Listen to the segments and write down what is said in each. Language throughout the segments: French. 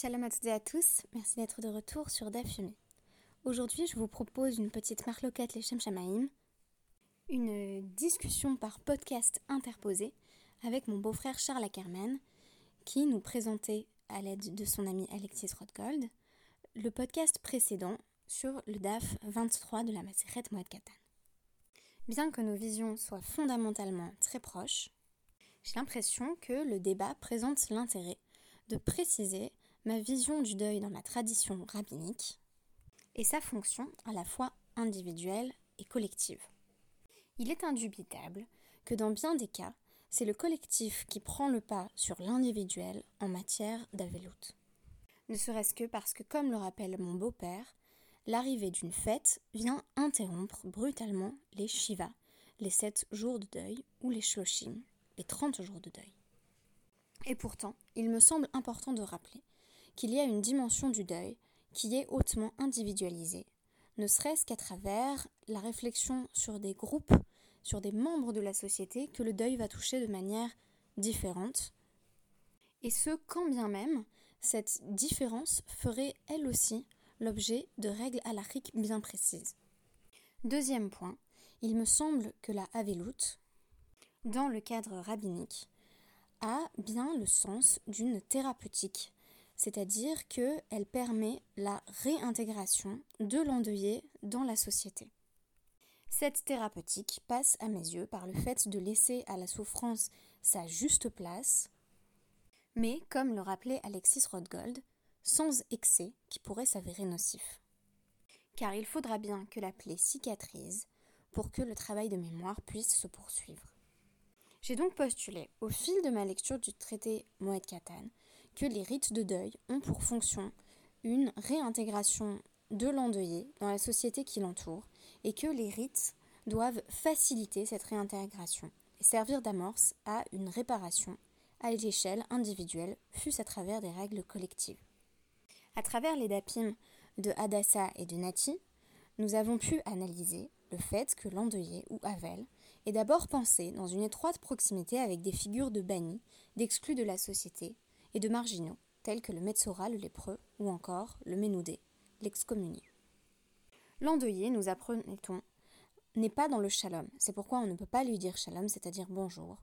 Shalom à toutes et à tous, merci d'être de retour sur Dafumi. Aujourd'hui, je vous propose une petite marloquette les Shamaim, une discussion par podcast interposé avec mon beau-frère Charles Ackerman, qui nous présentait, à l'aide de son ami Alexis Rothgold, le podcast précédent sur le DAF 23 de la Maseret Moed Katan. Bien que nos visions soient fondamentalement très proches, j'ai l'impression que le débat présente l'intérêt de préciser ma vision du deuil dans la tradition rabbinique et sa fonction à la fois individuelle et collective. Il est indubitable que dans bien des cas, c'est le collectif qui prend le pas sur l'individuel en matière d'aveloute. Ne serait-ce que parce que, comme le rappelle mon beau-père, l'arrivée d'une fête vient interrompre brutalement les Shiva, les sept jours de deuil, ou les Shloshim, les trente jours de deuil. Et pourtant, il me semble important de rappeler qu'il y a une dimension du deuil qui est hautement individualisée, ne serait-ce qu'à travers la réflexion sur des groupes, sur des membres de la société que le deuil va toucher de manière différente. Et ce, quand bien même, cette différence ferait elle aussi l'objet de règles halachiques bien précises. Deuxième point, il me semble que la Havelout, dans le cadre rabbinique, a bien le sens d'une thérapeutique c'est-à-dire qu'elle permet la réintégration de l'endeuillé dans la société. Cette thérapeutique passe à mes yeux par le fait de laisser à la souffrance sa juste place, mais comme le rappelait Alexis Rothgold, sans excès qui pourrait s'avérer nocif. Car il faudra bien que la plaie cicatrise pour que le travail de mémoire puisse se poursuivre. J'ai donc postulé, au fil de ma lecture du traité Moed Katan, que les rites de deuil ont pour fonction une réintégration de l'endeuillé dans la société qui l'entoure et que les rites doivent faciliter cette réintégration et servir d'amorce à une réparation à l'échelle individuelle, fût-ce à travers des règles collectives. À travers les dapim de Hadassa et de Nati, nous avons pu analyser le fait que l'endeuillé ou Havel est d'abord pensé dans une étroite proximité avec des figures de bannis, d'exclus de la société, et de marginaux, tels que le Metzora, le lépreux, ou encore le Ménoudé, l'excommunié. L'endeuillé, nous apprenait-on, n'est pas dans le shalom, c'est pourquoi on ne peut pas lui dire shalom, c'est-à-dire bonjour.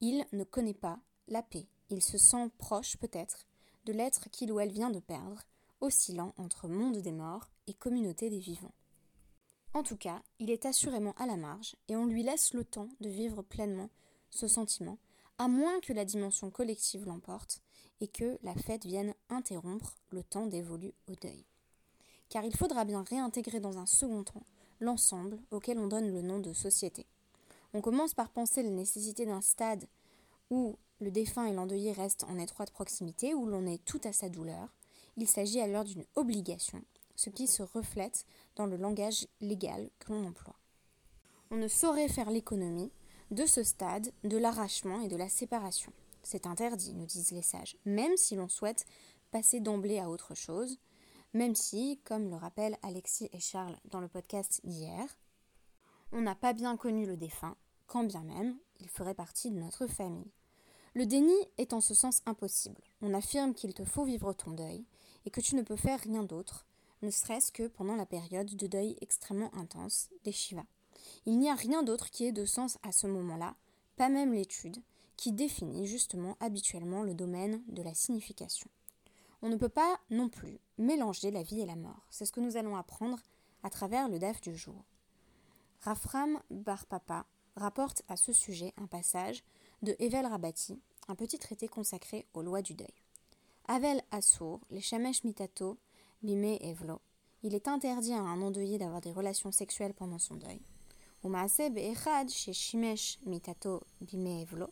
Il ne connaît pas la paix, il se sent proche peut-être de l'être qu'il ou elle vient de perdre, oscillant entre monde des morts et communauté des vivants. En tout cas, il est assurément à la marge et on lui laisse le temps de vivre pleinement ce sentiment, à moins que la dimension collective l'emporte et que la fête vienne interrompre le temps dévolu au deuil. Car il faudra bien réintégrer dans un second temps l'ensemble auquel on donne le nom de société. On commence par penser la nécessité d'un stade où le défunt et l'endeuillé restent en étroite proximité, où l'on est tout à sa douleur. Il s'agit alors d'une obligation, ce qui se reflète dans le langage légal que l'on emploie. On ne saurait faire l'économie de ce stade de l'arrachement et de la séparation. C'est interdit, nous disent les sages, même si l'on souhaite passer d'emblée à autre chose, même si, comme le rappellent Alexis et Charles dans le podcast d'hier, on n'a pas bien connu le défunt, quand bien même il ferait partie de notre famille. Le déni est en ce sens impossible. On affirme qu'il te faut vivre ton deuil et que tu ne peux faire rien d'autre, ne serait-ce que pendant la période de deuil extrêmement intense des Shiva. Il n'y a rien d'autre qui ait de sens à ce moment-là, pas même l'étude, qui définit justement habituellement le domaine de la signification. On ne peut pas non plus mélanger la vie et la mort. C'est ce que nous allons apprendre à travers le DAF du jour. Rafram Bar Papa rapporte à ce sujet un passage de Evel Rabati, un petit traité consacré aux lois du deuil. Avel Assour, les Shamesh Mitato, Bime Evlo. Il est interdit à un endeuillé d'avoir des relations sexuelles pendant son deuil. Be'echad, chez Shimesh Mitato Bime Evlo.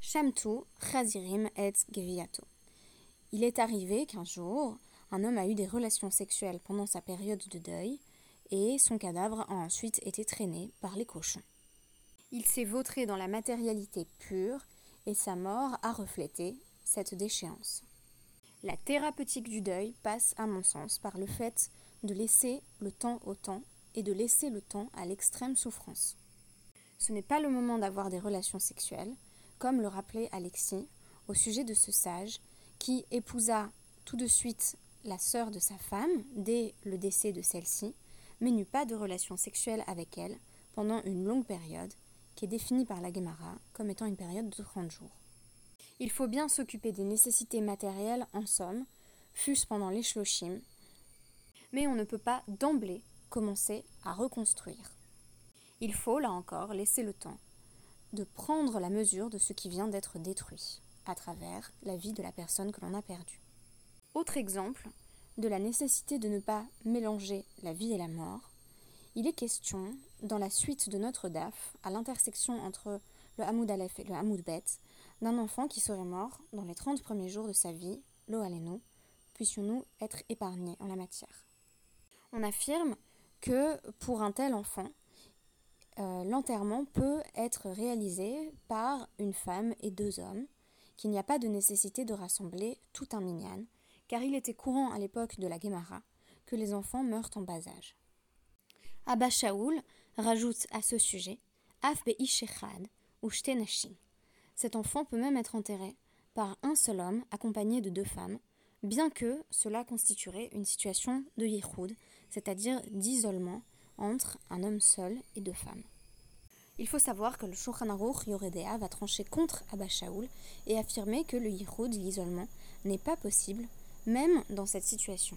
Shamtu Chazirim et Geviato. Il est arrivé qu'un jour, un homme a eu des relations sexuelles pendant sa période de deuil et son cadavre a ensuite été traîné par les cochons. Il s'est vautré dans la matérialité pure et sa mort a reflété cette déchéance. La thérapeutique du deuil passe, à mon sens, par le fait de laisser le temps au temps et de laisser le temps à l'extrême souffrance. Ce n'est pas le moment d'avoir des relations sexuelles, comme le rappelait Alexis, au sujet de ce sage qui épousa tout de suite la sœur de sa femme dès le décès de celle-ci, mais n'eut pas de relation sexuelle avec elle pendant une longue période, qui est définie par la Gemara comme étant une période de 30 jours. Il faut bien s'occuper des nécessités matérielles en somme, fût-ce pendant les shloshim, mais on ne peut pas d'emblée commencer à reconstruire. Il faut, là encore, laisser le temps de prendre la mesure de ce qui vient d'être détruit à travers la vie de la personne que l'on a perdue. Autre exemple de la nécessité de ne pas mélanger la vie et la mort, il est question, dans la suite de notre DAF, à l'intersection entre le Hamoud Aleph et le Hamoud Bet, d'un enfant qui serait mort dans les 30 premiers jours de sa vie, lo aleno, puissions-nous être épargnés en la matière. On affirme que pour un tel enfant, euh, l'enterrement peut être réalisé par une femme et deux hommes, qu'il n'y a pas de nécessité de rassembler tout un minyan, car il était courant à l'époque de la Guémara que les enfants meurent en bas âge. Abba Shaoul rajoute à ce sujet ou. Cet enfant peut même être enterré par un seul homme accompagné de deux femmes, bien que cela constituerait une situation de yichud, c'est-à-dire d'isolement entre un homme seul et deux femmes. Il faut savoir que le Shulchan Aruch Yoredea va trancher contre Abba Shaoul et affirmer que le yichud, l'isolement, n'est pas possible, même dans cette situation.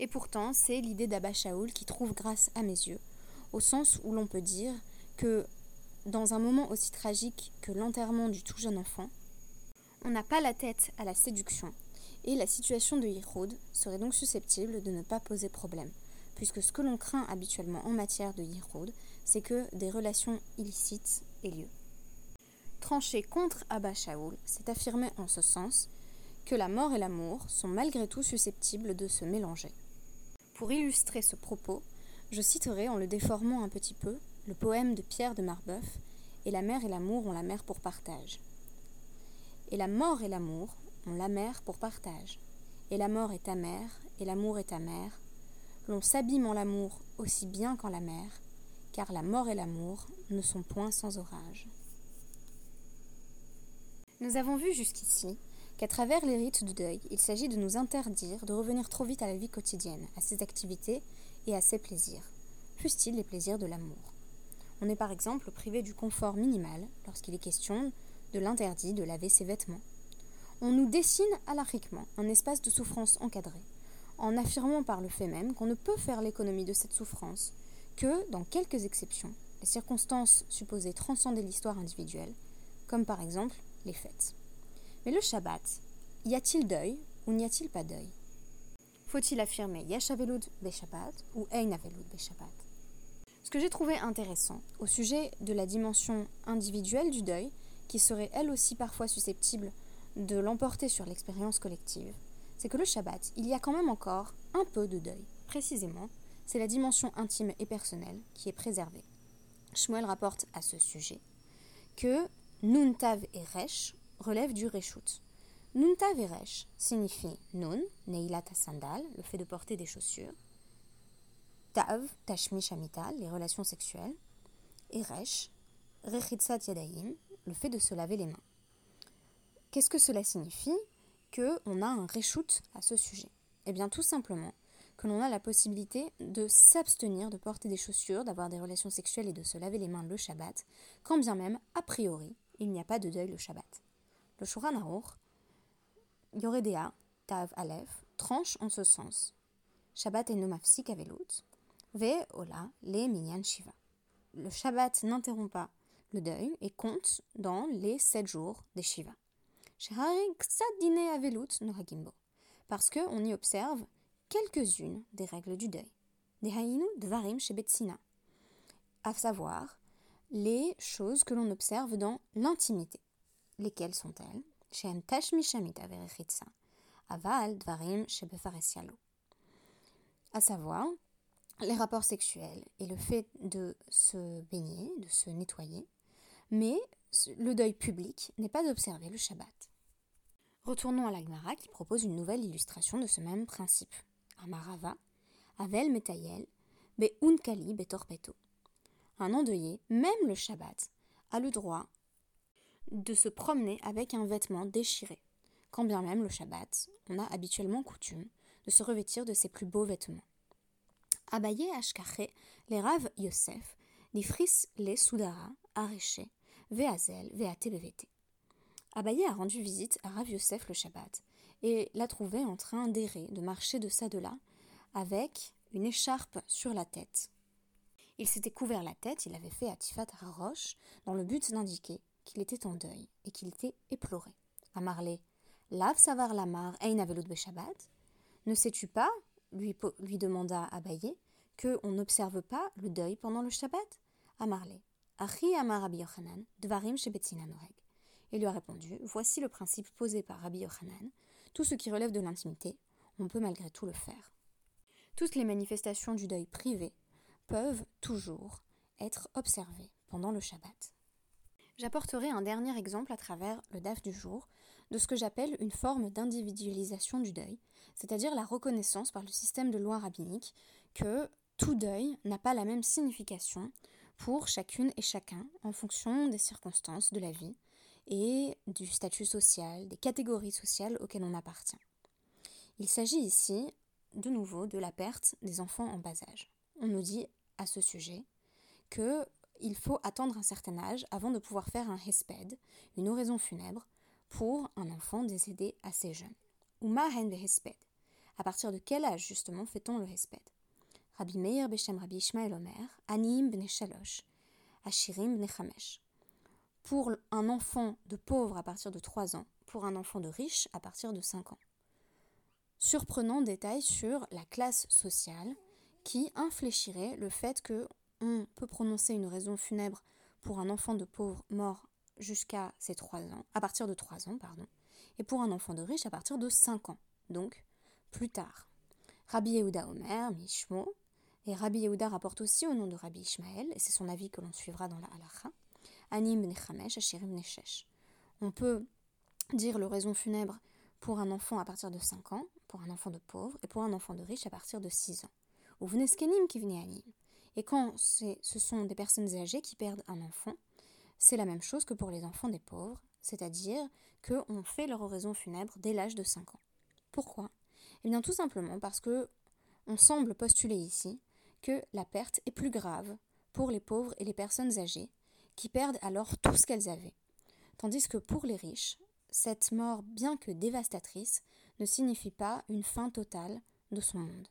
Et pourtant, c'est l'idée d'Abba Shaoul qui trouve grâce à mes yeux, au sens où l'on peut dire que dans un moment aussi tragique que l'enterrement du tout jeune enfant, on n'a pas la tête à la séduction, et la situation de Yichud serait donc susceptible de ne pas poser problème puisque ce que l'on craint habituellement en matière de Yichud, c'est que des relations illicites aient lieu. Trancher contre Abba Shaoul, c'est affirmer en ce sens que la mort et l'amour sont malgré tout susceptibles de se mélanger. Pour illustrer ce propos, je citerai en le déformant un petit peu le poème de Pierre de Marbeuf Et la mère et l'amour ont la mer pour partage. Et la mort et l'amour ont la mer pour partage. Et la mort est ta mère, et l'amour est ta mère, l'on s'abîme en l'amour aussi bien qu'en la mer, car la mort et l'amour ne sont point sans orage. Nous avons vu jusqu'ici qu'à travers les rites de deuil, il s'agit de nous interdire de revenir trop vite à la vie quotidienne, à ses activités et à ses plaisirs, fussent-ils les plaisirs de l'amour. On est par exemple privé du confort minimal lorsqu'il est question de l'interdit de laver ses vêtements. On nous dessine alariquement un espace de souffrance encadré, en affirmant par le fait même qu'on ne peut faire l'économie de cette souffrance, que, dans quelques exceptions, les circonstances supposées transcender l'histoire individuelle, comme par exemple les fêtes. Mais le Shabbat, y a-t-il deuil ou n'y a-t-il pas deuil? Faut-il affirmer Yashavelud Beshabbat ou Einavelud Beshabbat? Ce que j'ai trouvé intéressant au sujet de la dimension individuelle du deuil, qui serait elle aussi parfois susceptible de l'emporter sur l'expérience collective, c'est que le Shabbat, il y a quand même encore un peu de deuil. Précisément, c'est la dimension intime et personnelle qui est préservée. Shmuel rapporte à ce sujet que Nuntav et Resh relèvent du Reshut. Nuntav et Resh signifie Nun, Neilat sandal, le fait de porter des chaussures, Tav, Tashmi Shamital, les relations sexuelles, et Resh, Rechitzat Yadayim, le fait de se laver les mains. Qu'est-ce que cela signifie? Qu'on a un reshoot à ce sujet Eh bien tout simplement que l'on a la possibilité de s'abstenir de porter des chaussures, d'avoir des relations sexuelles et de se laver les mains le Shabbat, quand bien même, a priori, il n'y a pas de deuil le Shabbat. Le Shura Aruch, Yoredea, Tav Aleph, tranche en ce sens. Shabbat et nomafsik avelut, ve ola le minyan shiva. Le Shabbat n'interrompt pas le deuil et compte dans les sept jours des Shiva parce qu'on y observe quelques-unes des règles du deuil. Dvarim à savoir les choses que l'on observe dans l'intimité. Lesquelles sont-elles? Aval Dvarim À savoir les rapports sexuels et le fait de se baigner, de se nettoyer, mais le deuil public n'est pas d'observer le Shabbat. Retournons à l'Agmara qui propose une nouvelle illustration de ce même principe. Amarava, Avel Metayel, Be Unkali Betorpeto. Un endeuillé, même le Shabbat, a le droit de se promener avec un vêtement déchiré. Quand bien même le Shabbat, on a habituellement coutume de se revêtir de ses plus beaux vêtements. Abaye Ashkache, les Rav Yosef, fris les Soudara, Areché, Veazel, Veate Bevete. Abaye a rendu visite à Rav Yosef le Shabbat et l'a trouvé en train d'errer, de marcher de ça de là, avec une écharpe sur la tête. Il s'était couvert la tête, il avait fait Atifat Harosh, dans le but d'indiquer qu'il était en deuil et qu'il était éploré. Amarlé, Lav Savar Lamar Ein Avelut Shabbat Ne sais-tu pas, lui, demanda Abaye, que on n'observe pas le deuil pendant le Shabbat? Amarlé, Achi Il lui a répondu Voici le principe posé par Rabbi Yochanan. Tout ce qui relève de l'intimité, on peut malgré tout le faire. Toutes les manifestations du deuil privé peuvent toujours être observées pendant le Shabbat. J'apporterai un dernier exemple à travers le DAF du jour de ce que j'appelle une forme d'individualisation du deuil, c'est-à-dire la reconnaissance par le système de loi rabbinique que tout deuil n'a pas la même signification pour chacune et chacun en fonction des circonstances de la vie et du statut social, des catégories sociales auxquelles on appartient. Il s'agit ici, de nouveau, de la perte des enfants en bas âge. On nous dit à ce sujet qu'il faut attendre un certain âge avant de pouvoir faire un hesped, une oraison funèbre, pour un enfant décédé assez jeune. Ou mahen hesped. À partir de quel âge justement fait-on le hesped Rabbi Meir Beshem Rabbi Ishmael Omer, Anim bne Shalosh, Ashirim bne Chamesh pour un enfant de pauvre à partir de 3 ans, pour un enfant de riche à partir de 5 ans. Surprenant détail sur la classe sociale qui infléchirait le fait que on peut prononcer une raison funèbre pour un enfant de pauvre mort jusqu'à ses 3 ans, à partir de 3 ans, pardon, et pour un enfant de riche à partir de 5 ans, donc plus tard. Rabbi Yehuda Omer, Mishmo, et Rabbi Yehuda rapporte aussi au nom de Rabbi Ishmael, et c'est son avis que l'on suivra dans la halacha, Anim On peut dire l'oraison funèbre pour un enfant à partir de 5 ans, pour un enfant de pauvre, et pour un enfant de riche à partir de 6 ans. Ou vneskenim qui venait anim. Et quand ce sont des personnes âgées qui perdent un enfant, c'est la même chose que pour les enfants des pauvres, c'est-à-dire qu'on fait leur oraison funèbre dès l'âge de 5 ans. Pourquoi? Eh bien tout simplement parce que on semble postuler ici la perte est plus grave pour les pauvres et les personnes âgées qui perdent alors tout ce qu'elles avaient. Tandis que pour les riches, cette mort, bien que dévastatrice, ne signifie pas une fin totale de son monde.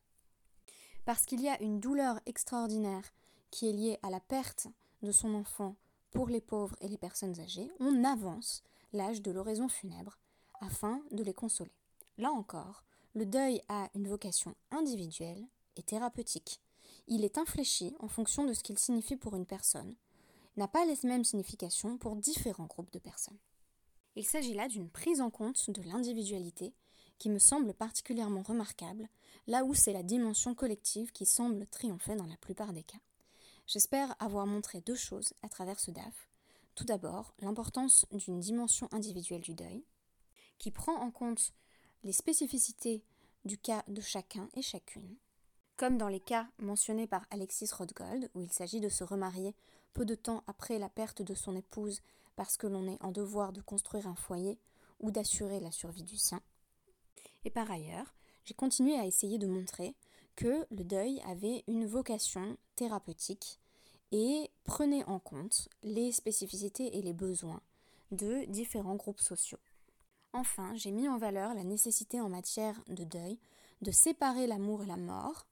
Parce qu'il y a une douleur extraordinaire qui est liée à la perte de son enfant pour les pauvres et les personnes âgées, on avance l'âge de l'oraison funèbre afin de les consoler. Là encore, le deuil a une vocation individuelle et thérapeutique. Il est infléchi en fonction de ce qu'il signifie pour une personne, n'a pas les mêmes significations pour différents groupes de personnes. Il s'agit là d'une prise en compte de l'individualité qui me semble particulièrement remarquable, là où c'est la dimension collective qui semble triompher dans la plupart des cas. J'espère avoir montré deux choses à travers ce DAF. Tout d'abord, l'importance d'une dimension individuelle du deuil, qui prend en compte les spécificités du cas de chacun et chacune, comme dans les cas mentionnés par Alexis Rothgold, où il s'agit de se remarier peu de temps après la perte de son épouse parce que l'on est en devoir de construire un foyer ou d'assurer la survie du sien. Et par ailleurs, j'ai continué à essayer de montrer que le deuil avait une vocation thérapeutique et prenait en compte les spécificités et les besoins de différents groupes sociaux. Enfin, j'ai mis en valeur la nécessité en matière de deuil de séparer l'amour et la mort,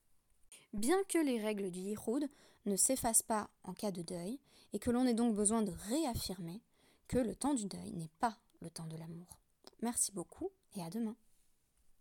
bien que les règles du Yihoud ne s'efface pas en cas de deuil et que l'on ait donc besoin de réaffirmer que le temps du deuil n'est pas le temps de l'amour. Merci beaucoup et à demain.